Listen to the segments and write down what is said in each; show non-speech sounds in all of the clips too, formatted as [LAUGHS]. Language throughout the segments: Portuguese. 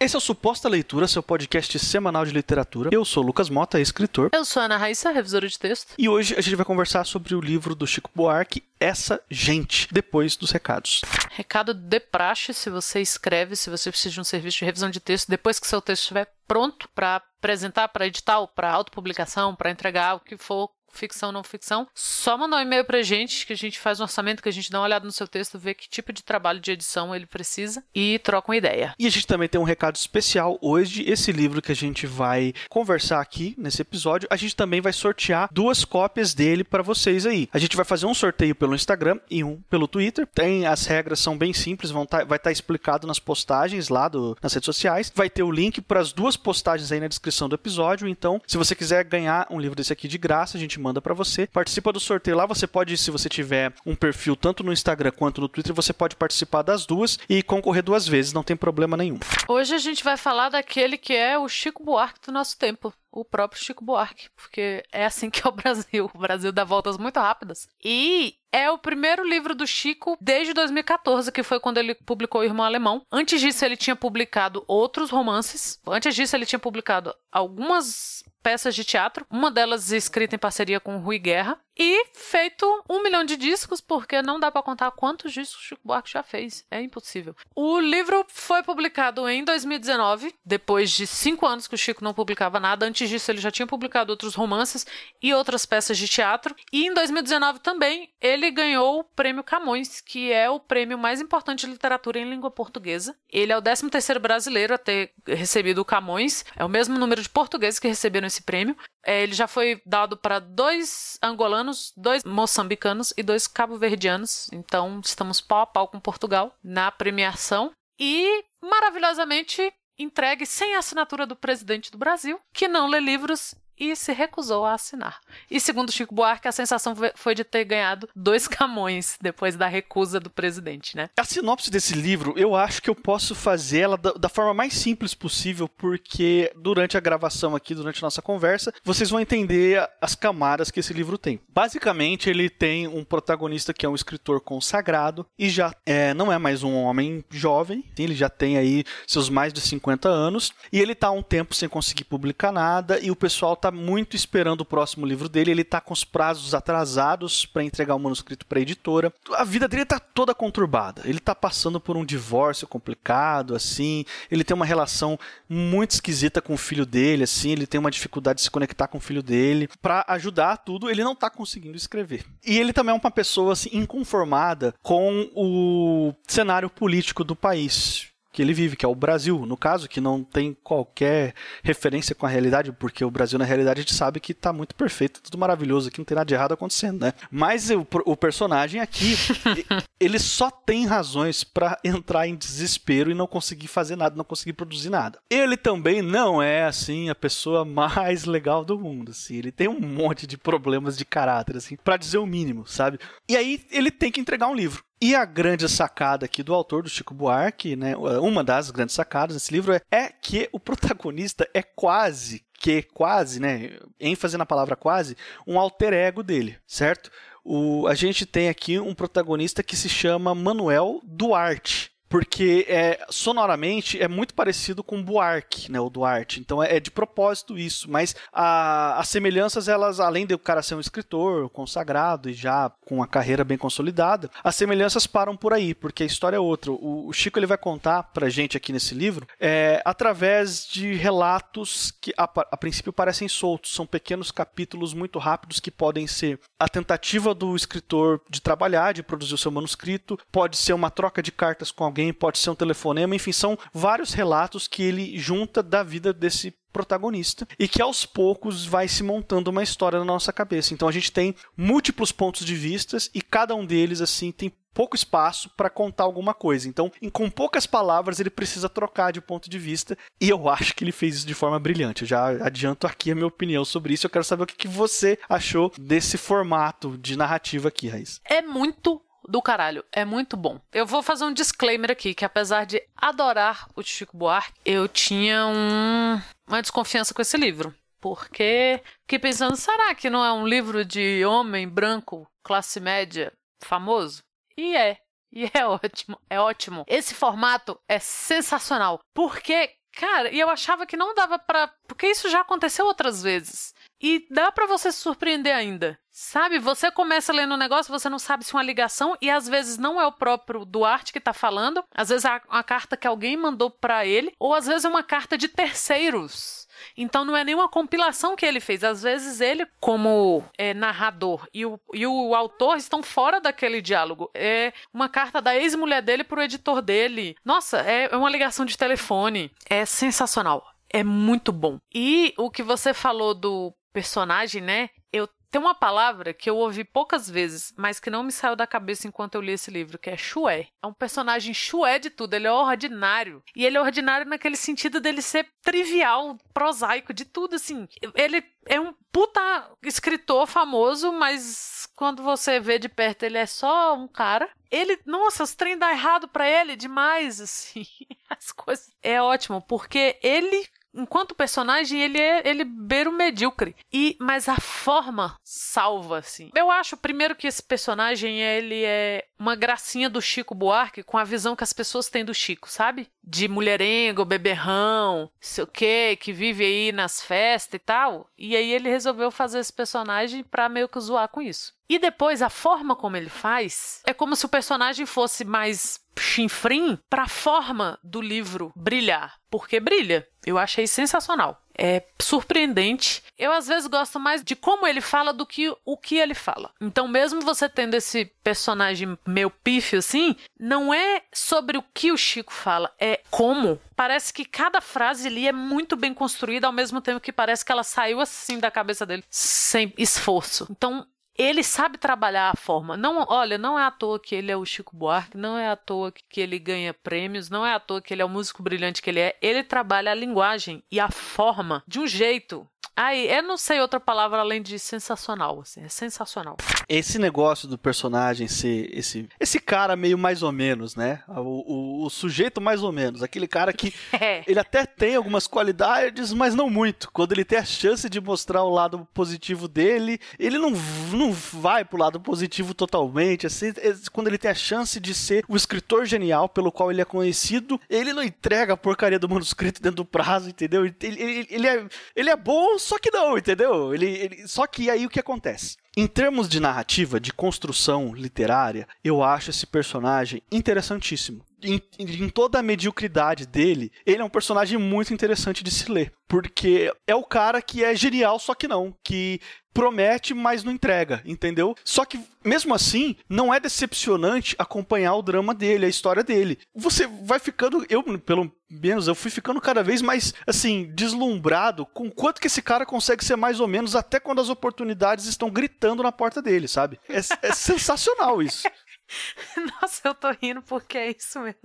Esse é o Suposta Leitura, seu podcast semanal de literatura. Eu sou Lucas Mota, escritor. Eu sou Ana Raíssa, revisora de texto. E hoje a gente vai conversar sobre o livro do Chico Buarque, Essa Gente, depois dos recados. Recado de praxe, se você escreve, se você precisa de um serviço de revisão de texto, depois que seu texto estiver pronto para apresentar, para edital, para autopublicação, para entregar, o que for ficção, não ficção, só mandar um e-mail pra gente, que a gente faz um orçamento, que a gente dá uma olhada no seu texto, vê que tipo de trabalho de edição ele precisa e troca uma ideia. E a gente também tem um recado especial hoje, esse livro que a gente vai conversar aqui nesse episódio, a gente também vai sortear duas cópias dele para vocês aí. A gente vai fazer um sorteio pelo Instagram e um pelo Twitter. Tem as regras são bem simples, vão tá, vai estar tá explicado nas postagens lá do, nas redes sociais. Vai ter o link para as duas postagens aí na descrição do episódio. Então, se você quiser ganhar um livro desse aqui de graça, a gente gente manda para você. Participa do sorteio lá, você pode, se você tiver um perfil tanto no Instagram quanto no Twitter, você pode participar das duas e concorrer duas vezes, não tem problema nenhum. Hoje a gente vai falar daquele que é o Chico Buarque do nosso tempo o próprio Chico Buarque, porque é assim que é o Brasil. O Brasil dá voltas muito rápidas. E é o primeiro livro do Chico desde 2014, que foi quando ele publicou O Irmão Alemão. Antes disso, ele tinha publicado outros romances. Antes disso, ele tinha publicado algumas peças de teatro, uma delas escrita em parceria com Rui Guerra, e feito um milhão de discos, porque não dá para contar quantos discos Chico Buarque já fez. É impossível. O livro foi publicado em 2019, depois de cinco anos que o Chico não publicava nada. Antes disso, ele já tinha publicado outros romances e outras peças de teatro. E em 2019 também ele ganhou o Prêmio Camões, que é o prêmio mais importante de literatura em língua portuguesa. Ele é o 13 terceiro brasileiro a ter recebido o Camões. É o mesmo número de portugueses que receberam esse prêmio. É, ele já foi dado para dois angolanos, dois moçambicanos e dois cabo-verdianos. Então estamos pau a pau com Portugal na premiação. E maravilhosamente entregue sem assinatura do presidente do Brasil, que não lê livros e se recusou a assinar. E segundo Chico Buarque, a sensação foi de ter ganhado dois [LAUGHS] camões depois da recusa do presidente, né? A sinopse desse livro, eu acho que eu posso fazer ela da, da, forma mais simples possível, porque durante a gravação aqui, durante a nossa conversa, vocês vão entender as camadas que esse livro tem. Basicamente, ele tem um protagonista que é um escritor consagrado e já é, não é mais um homem jovem, ele já tem aí seus mais de 50 anos, e ele tá há um tempo sem conseguir publicar nada, e o pessoal tá está muito esperando o próximo livro dele, ele está com os prazos atrasados para entregar o manuscrito para a editora. A vida dele está toda conturbada. Ele está passando por um divórcio complicado, assim. Ele tem uma relação muito esquisita com o filho dele, assim. Ele tem uma dificuldade de se conectar com o filho dele. Para ajudar tudo, ele não está conseguindo escrever. E ele também é uma pessoa assim inconformada com o cenário político do país que ele vive, que é o Brasil, no caso, que não tem qualquer referência com a realidade, porque o Brasil, na realidade, a gente sabe que tá muito perfeito, tudo maravilhoso, que não tem nada de errado acontecendo, né? Mas o, o personagem aqui, [LAUGHS] ele só tem razões para entrar em desespero e não conseguir fazer nada, não conseguir produzir nada. Ele também não é, assim, a pessoa mais legal do mundo, assim. Ele tem um monte de problemas de caráter, assim, para dizer o mínimo, sabe? E aí ele tem que entregar um livro. E a grande sacada aqui do autor, do Chico Buarque, né, uma das grandes sacadas desse livro é, é que o protagonista é quase, que quase, né, ênfase na palavra quase, um alter ego dele, certo? O, a gente tem aqui um protagonista que se chama Manuel Duarte porque é, sonoramente é muito parecido com Buarque, né, o Duarte. Então é, é de propósito isso, mas a, as semelhanças, elas, além de o cara ser um escritor consagrado e já com uma carreira bem consolidada, as semelhanças param por aí, porque a história é outra. O, o Chico ele vai contar pra gente aqui nesse livro é, através de relatos que a, a princípio parecem soltos, são pequenos capítulos muito rápidos que podem ser a tentativa do escritor de trabalhar, de produzir o seu manuscrito, pode ser uma troca de cartas com alguém alguém, pode ser um telefonema, enfim, são vários relatos que ele junta da vida desse protagonista e que aos poucos vai se montando uma história na nossa cabeça. Então a gente tem múltiplos pontos de vistas e cada um deles assim tem pouco espaço para contar alguma coisa. Então, em, com poucas palavras, ele precisa trocar de ponto de vista. E eu [LAUGHS] acho que ele fez isso de forma brilhante. Eu já adianto aqui a minha opinião sobre isso. Eu quero saber o que, que você achou desse formato de narrativa aqui, Raiz. É muito do caralho. É muito bom. Eu vou fazer um disclaimer aqui, que apesar de adorar o Chico Buarque, eu tinha um, uma desconfiança com esse livro. Porque fiquei pensando, será que não é um livro de homem branco, classe média, famoso? E é. E é [LAUGHS] ótimo, é ótimo. Esse formato é sensacional. Porque Cara, e eu achava que não dava pra. Porque isso já aconteceu outras vezes. E dá para você se surpreender ainda. Sabe, você começa lendo um negócio, você não sabe se é uma ligação e às vezes não é o próprio Duarte que tá falando, às vezes é uma carta que alguém mandou para ele, ou às vezes é uma carta de terceiros. Então não é nenhuma compilação que ele fez. Às vezes ele, como é, narrador e o, e o autor estão fora daquele diálogo. É uma carta da ex-mulher dele pro editor dele. Nossa, é, é uma ligação de telefone. É sensacional. É muito bom. E o que você falou do personagem, né? Eu tem uma palavra que eu ouvi poucas vezes, mas que não me saiu da cabeça enquanto eu li esse livro, que é chué. É um personagem chué de tudo, ele é ordinário. E ele é ordinário naquele sentido dele ser trivial, prosaico, de tudo, assim. Ele é um puta escritor famoso, mas quando você vê de perto ele é só um cara. Ele, nossa, os trem dá errado para ele demais, assim. [LAUGHS] As coisas. É ótimo, porque ele enquanto personagem, ele é ele beira o medíocre. E mas a forma salva assim. Eu acho primeiro que esse personagem ele é uma gracinha do Chico Buarque com a visão que as pessoas têm do Chico, sabe? De mulherengo, beberrão, sei o quê, que vive aí nas festas e tal. E aí ele resolveu fazer esse personagem pra meio que zoar com isso. E depois a forma como ele faz é como se o personagem fosse mais chinfrim para a forma do livro brilhar, porque brilha. Eu achei sensacional. É surpreendente. Eu às vezes gosto mais de como ele fala do que o que ele fala. Então, mesmo você tendo esse personagem meio pífio assim, não é sobre o que o Chico fala, é como. Parece que cada frase ali é muito bem construída, ao mesmo tempo que parece que ela saiu assim da cabeça dele, sem esforço. Então, ele sabe trabalhar a forma. Não, olha, não é à toa que ele é o Chico Buarque, não é à toa que ele ganha prêmios, não é à toa que ele é o músico brilhante que ele é. Ele trabalha a linguagem e a forma de um jeito Aí, eu não sei outra palavra além de sensacional, assim, é sensacional. Esse negócio do personagem ser esse, esse cara meio mais ou menos, né? O, o, o sujeito mais ou menos, aquele cara que [LAUGHS] é. ele até tem algumas qualidades, mas não muito. Quando ele tem a chance de mostrar o lado positivo dele, ele não, não vai pro lado positivo totalmente, assim, é, quando ele tem a chance de ser o escritor genial pelo qual ele é conhecido, ele não entrega a porcaria do manuscrito dentro do prazo, entendeu? Ele, ele, ele, é, ele é bom só que não, entendeu? Ele, ele, só que aí o que acontece? Em termos de narrativa, de construção literária, eu acho esse personagem interessantíssimo. Em, em, toda a mediocridade dele, ele é um personagem muito interessante de se ler. Porque é o cara que é genial, só que não. Que promete, mas não entrega, entendeu? Só que, mesmo assim, não é decepcionante acompanhar o drama dele, a história dele. Você vai ficando, eu, pelo menos, eu fui ficando cada vez mais, assim, deslumbrado com quanto que esse cara consegue ser mais ou menos até quando as oportunidades estão gritando na porta dele, sabe? É, é sensacional isso. [LAUGHS] Nossa, eu tô rindo porque é isso mesmo.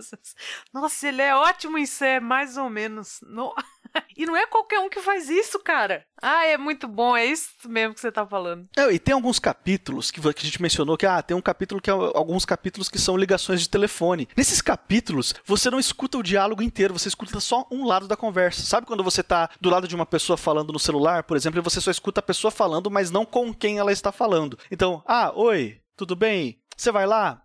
Nossa, ele é ótimo em ser mais ou menos. No... [LAUGHS] e não é qualquer um que faz isso, cara. Ah, é muito bom, é isso mesmo que você tá falando. É, e tem alguns capítulos que, que a gente mencionou que, ah, tem um capítulo que é alguns capítulos que são ligações de telefone. Nesses capítulos, você não escuta o diálogo inteiro, você escuta só um lado da conversa. Sabe quando você tá do lado de uma pessoa falando no celular, por exemplo, e você só escuta a pessoa falando, mas não com quem ela está falando. Então, ah, oi, tudo bem? Você vai lá?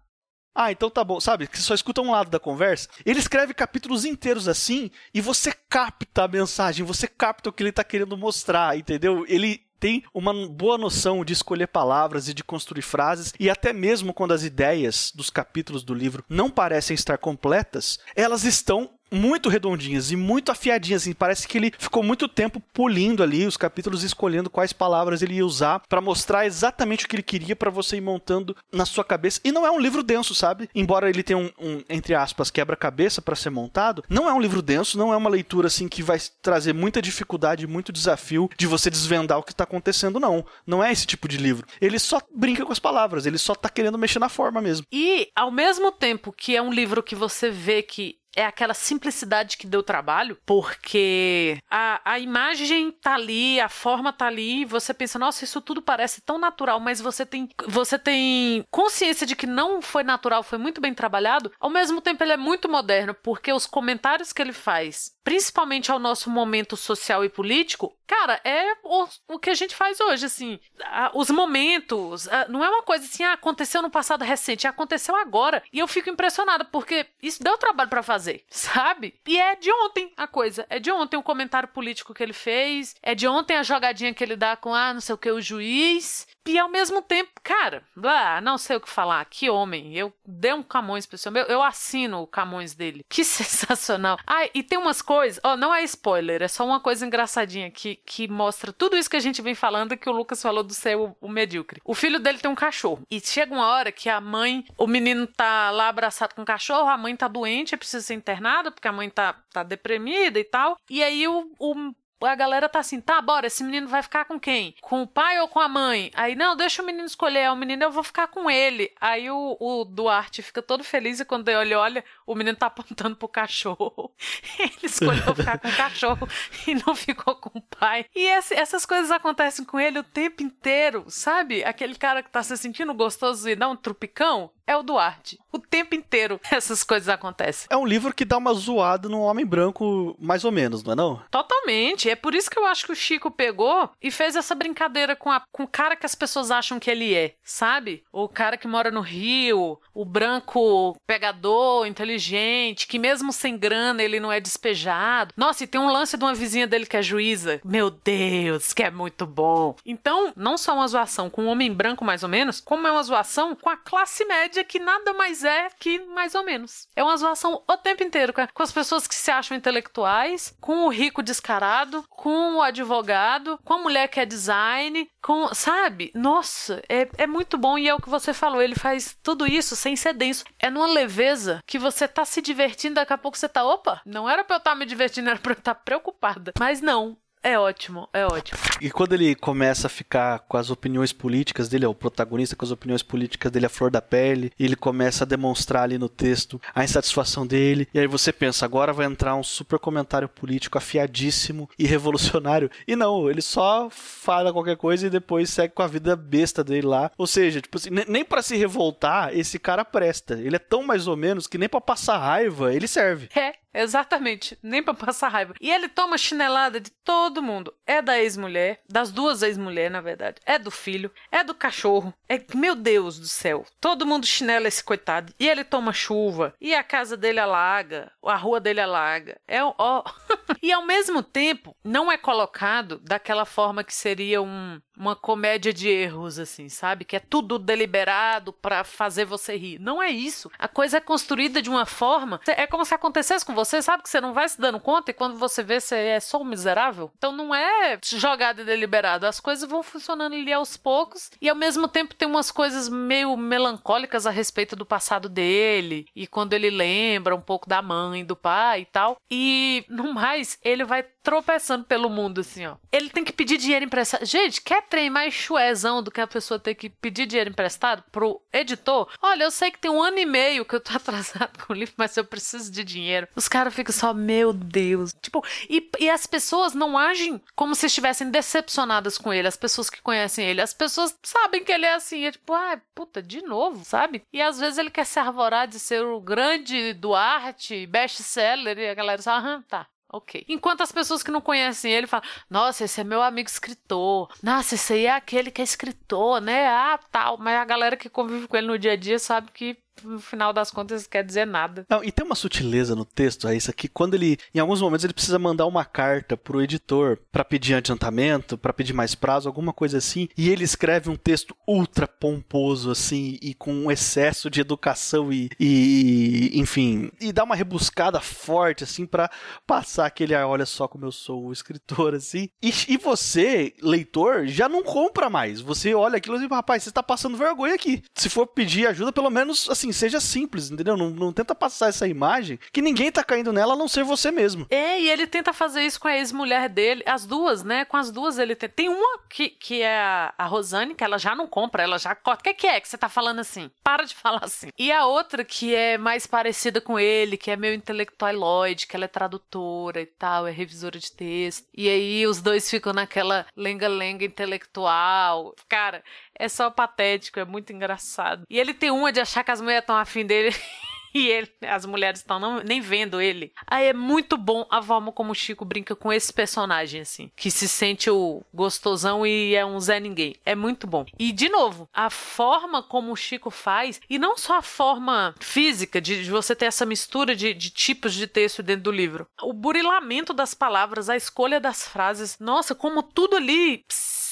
Ah, então tá bom. Sabe, que só escuta um lado da conversa. Ele escreve capítulos inteiros assim e você capta a mensagem, você capta o que ele tá querendo mostrar, entendeu? Ele tem uma boa noção de escolher palavras e de construir frases, e até mesmo quando as ideias dos capítulos do livro não parecem estar completas, elas estão muito redondinhas e muito afiadinhas. Assim, parece que ele ficou muito tempo polindo ali os capítulos, escolhendo quais palavras ele ia usar para mostrar exatamente o que ele queria para você ir montando na sua cabeça. E não é um livro denso, sabe? Embora ele tenha um, um entre aspas, quebra-cabeça para ser montado, não é um livro denso, não é uma leitura assim que vai trazer muita dificuldade, muito desafio de você desvendar o que tá acontecendo, não. Não é esse tipo de livro. Ele só brinca com as palavras, ele só tá querendo mexer na forma mesmo. E, ao mesmo tempo que é um livro que você vê que é aquela simplicidade que deu trabalho, porque a, a imagem tá ali, a forma tá ali, você pensa, nossa, isso tudo parece tão natural, mas você tem, você tem consciência de que não foi natural, foi muito bem trabalhado. Ao mesmo tempo, ele é muito moderno, porque os comentários que ele faz, principalmente ao nosso momento social e político, cara, é o, o que a gente faz hoje, assim. A, os momentos, a, não é uma coisa assim, ah, aconteceu no passado recente, aconteceu agora. E eu fico impressionada, porque isso deu trabalho para fazer fazer, [LAUGHS] sabe? E é de ontem a coisa. É de ontem o comentário político que ele fez. É de ontem a jogadinha que ele dá com, ah, não sei o que, o juiz. E ao mesmo tempo, cara, blá, não sei o que falar. Que homem. Eu dei um Camões pra esse homem. Eu, eu assino o Camões dele. [LAUGHS] Que sensacional. Ah, e tem umas coisas. Ó, oh, não é spoiler, é só uma coisa engraçadinha que, que mostra tudo isso que a gente vem falando que o Lucas falou do ser o, o medíocre. O filho dele tem um cachorro. E chega uma hora que a mãe, o menino tá lá abraçado com o cachorro, a mãe tá doente, precisa ser internada porque a mãe tá, tá deprimida e tal. E aí o, o a galera tá assim, tá, bora, esse menino vai ficar com quem? Com o pai ou com a mãe? Aí, não, deixa o menino escolher, é o menino eu vou ficar com ele. Aí o, o Duarte fica todo feliz e quando ele olha, o menino tá apontando pro cachorro. [LAUGHS] ele escolheu ficar com o cachorro e não ficou com o pai. E esse, essas coisas acontecem com ele o tempo inteiro, sabe? Aquele cara que tá se sentindo gostoso e dá um trupicão, é o Duarte. O tempo inteiro [LAUGHS] essas coisas acontecem. É um livro que dá uma zoada no homem branco, mais ou menos, não é não? Totalmente. É por isso que eu acho que o Chico pegou e fez essa brincadeira com, a, com o cara que as pessoas acham que ele é, sabe? O cara que mora no Rio, o branco pegador, inteligente, que mesmo sem grana ele não é despejado. Nossa, e tem um lance de uma vizinha dele que é juíza. Meu Deus, que é muito bom. Então, não só uma zoação com o homem branco, mais ou menos, como é uma zoação com a classe média que nada mais é que mais ou menos. É uma zoação o tempo inteiro com as pessoas que se acham intelectuais, com o rico descarado, com o advogado, com a mulher que é design, com. Sabe? Nossa, é, é muito bom e é o que você falou. Ele faz tudo isso sem ser denso. É numa leveza que você tá se divertindo, daqui a pouco você tá. Opa, não era pra eu estar tá me divertindo, era pra eu estar tá preocupada. Mas não, é ótimo, é ótimo. E quando ele começa a ficar com as opiniões políticas dele, é o protagonista com as opiniões políticas dele à flor da pele, e ele começa a demonstrar ali no texto a insatisfação dele, e aí você pensa, agora vai entrar um super comentário político afiadíssimo e revolucionário. E não, ele só fala qualquer coisa e depois segue com a vida besta dele lá. Ou seja, tipo assim, nem para se revoltar, esse cara presta. Ele é tão mais ou menos que nem para passar raiva ele serve. É, Exatamente, nem para passar raiva. E ele toma chinelada de todo mundo. É da ex-mulher, das duas ex-mulheres, na verdade. É do filho, é do cachorro. É, meu Deus do céu. Todo mundo chinela esse coitado. E ele toma chuva, e a casa dele alaga, a rua dele alaga. É ó. [LAUGHS] e ao mesmo tempo, não é colocado daquela forma que seria um uma comédia de erros, assim, sabe? Que é tudo deliberado para fazer você rir. Não é isso. A coisa é construída de uma forma. É como se acontecesse com você, sabe? Que você não vai se dando conta e quando você vê, você é só um miserável. Então não é jogado deliberado. As coisas vão funcionando ali aos poucos e ao mesmo tempo tem umas coisas meio melancólicas a respeito do passado dele e quando ele lembra um pouco da mãe, do pai e tal. E no mais, ele vai tropeçando pelo mundo, assim, ó. Ele tem que pedir dinheiro emprestado. Gente, quer trem mais chuezão do que a pessoa ter que pedir dinheiro emprestado pro editor? Olha, eu sei que tem um ano e meio que eu tô [LAUGHS] atrasado com o livro, mas eu preciso de dinheiro. Os caras ficam só, meu Deus. Tipo, e, e as pessoas não agem como se estivessem decepcionadas com ele, as pessoas que conhecem ele. As pessoas sabem que ele é assim, é tipo, ah, puta, de novo, sabe? E às vezes ele quer se arvorar de ser o grande Duarte, best-seller, e a galera só, aham, tá. Ok. Enquanto as pessoas que não conhecem ele falam: Nossa, esse é meu amigo escritor. Nossa, esse aí é aquele que é escritor, né? Ah, tal. Mas a galera que convive com ele no dia a dia sabe que no final das contas quer dizer nada. Não, e tem uma sutileza no texto, é isso aqui, quando ele, em alguns momentos, ele precisa mandar uma carta pro editor para pedir adiantamento, para pedir mais prazo, alguma coisa assim, e ele escreve um texto ultra pomposo, assim, e com um excesso de educação e, e enfim, e dá uma rebuscada forte, assim, para passar aquele, ah, olha só como eu sou o escritor, assim, e, e você, leitor, já não compra mais, você olha aquilo e diz, rapaz, você tá passando vergonha aqui, se for pedir ajuda, pelo menos, assim, assim, seja simples, entendeu? Não, não tenta passar essa imagem que ninguém tá caindo nela a não ser você mesmo. É, e ele tenta fazer isso com a ex-mulher dele, as duas, né? Com as duas ele tem. Uma que, que é a, Rosane, que ela já não compra, ela já corta. O que, que é que você tá falando assim? Para de [LAUGHS] falar assim. E a outra que é mais parecida com ele, que é meio intelectualoide, que ela é tradutora e tal, é revisora de texto. E aí os dois ficam naquela lenga-lenga intelectual. Cara, é só patético, é muito engraçado. E ele tem uma de achar que as mulheres estão afim dele. [LAUGHS] e ele, as mulheres estão nem vendo ele. Aí é muito bom a forma como o Chico brinca com esse personagem, assim, que se sente o gostosão e é um Zé Ninguém. É muito bom. E, de novo, a forma como o Chico faz, e não só a forma física de, de você ter essa mistura de, de tipos de texto dentro do livro, o burilamento das palavras, a escolha das frases, nossa, como tudo ali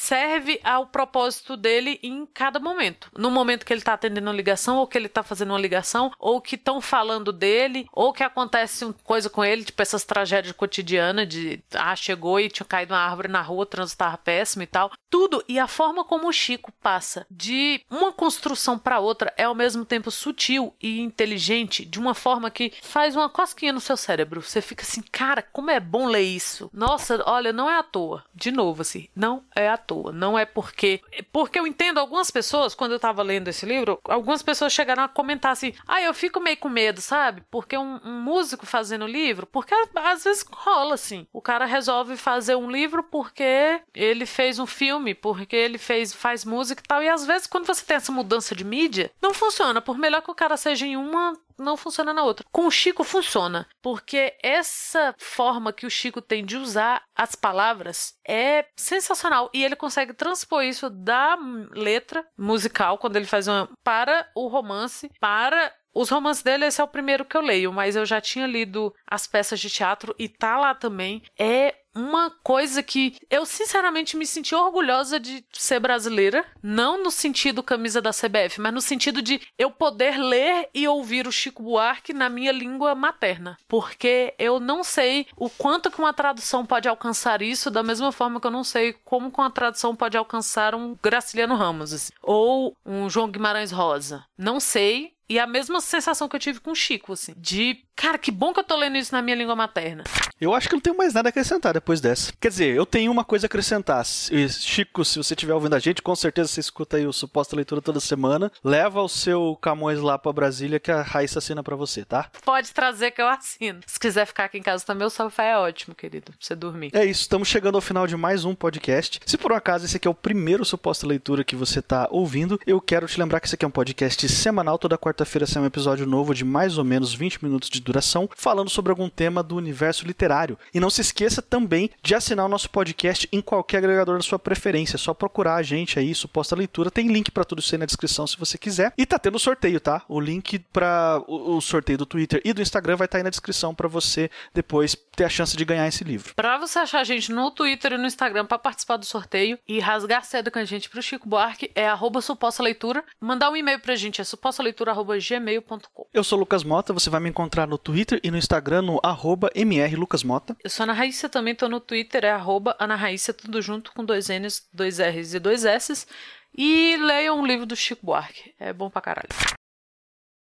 serve ao propósito dele em cada momento. No momento que ele tá atendendo uma ligação, ou que ele tá fazendo uma ligação, ou que estão falando dele, ou que acontece uma coisa com ele, tipo essas tragédias cotidianas de ah, chegou e tinha caído uma árvore na rua, transitar péssimo e tal. Tudo e a forma como o Chico passa de uma construção para outra é ao mesmo tempo sutil e inteligente, de uma forma que faz uma cosquinha no seu cérebro. Você fica assim, cara, como é bom ler isso. Nossa, olha, não é à toa. De novo assim, não é à toa. Não é porque. Porque eu entendo algumas pessoas, quando eu tava lendo esse livro, algumas pessoas chegaram a comentar assim: ah, eu fico meio com medo, sabe? Porque um, um músico fazendo livro, porque às vezes rola assim. O cara resolve fazer um livro porque ele fez um filme, porque ele fez, faz música e tal. E às vezes, quando você tem essa mudança de mídia, não funciona. Por melhor que o cara seja em uma, não funciona na outra. Com o Chico funciona, porque essa forma que o Chico tem de usar as palavras é sensacional e ele consegue transpor isso da letra musical quando ele faz uma para o romance, para os romances dele, esse é o primeiro que eu leio, mas eu já tinha lido as peças de teatro e tá lá também. É uma coisa que eu sinceramente me senti orgulhosa de ser brasileira, não no sentido camisa da CBF, mas no sentido de eu poder ler e ouvir o Chico Buarque na minha língua materna, porque eu não sei o quanto que uma tradução pode alcançar isso, da mesma forma que eu não sei como que uma tradução pode alcançar um Graciliano Ramos assim, ou um João Guimarães Rosa. Não sei, e a mesma sensação que eu tive com o Chico, assim, de Cara, que bom que eu tô lendo isso na minha língua materna. Eu acho que não tenho mais nada a acrescentar depois dessa. Quer dizer, eu tenho uma coisa a acrescentar. Chico, se você estiver ouvindo a gente, com certeza você escuta aí o Suposta Leitura toda semana. Leva o seu Camões lá pra Brasília que a Raíssa assina pra você, tá? Pode trazer que eu assino. Se quiser ficar aqui em casa também, o sofá é ótimo, querido, pra você dormir. É isso, estamos chegando ao final de mais um podcast. Se por um acaso esse aqui é o primeiro Suposta Leitura que você tá ouvindo, eu quero te lembrar que esse aqui é um podcast semanal. Toda quarta-feira sai um episódio novo de mais ou menos 20 minutos de duração, falando sobre algum tema do universo literário. E não se esqueça também de assinar o nosso podcast em qualquer agregador da sua preferência. É só procurar a gente aí, suposta leitura. Tem link para tudo isso aí na descrição se você quiser. E tá tendo sorteio, tá? O link para o sorteio do Twitter e do Instagram vai estar tá aí na descrição para você depois ter a chance de ganhar esse livro. Para você achar a gente no Twitter e no Instagram para participar do sorteio e rasgar cedo com a gente pro Chico Buarque é arroba suposta leitura. Mandar um e-mail pra gente é supostaleitura.gmail.com. Eu sou Lucas Mota, você vai me encontrar no Twitter e no Instagram no arroba mrlucasmota. Eu sou Ana Raíssa, também tô no Twitter, é arroba Ana Raíssa, tudo junto com dois N's, dois R's e dois S's. E leiam um livro do Chico Buarque, é bom pra caralho.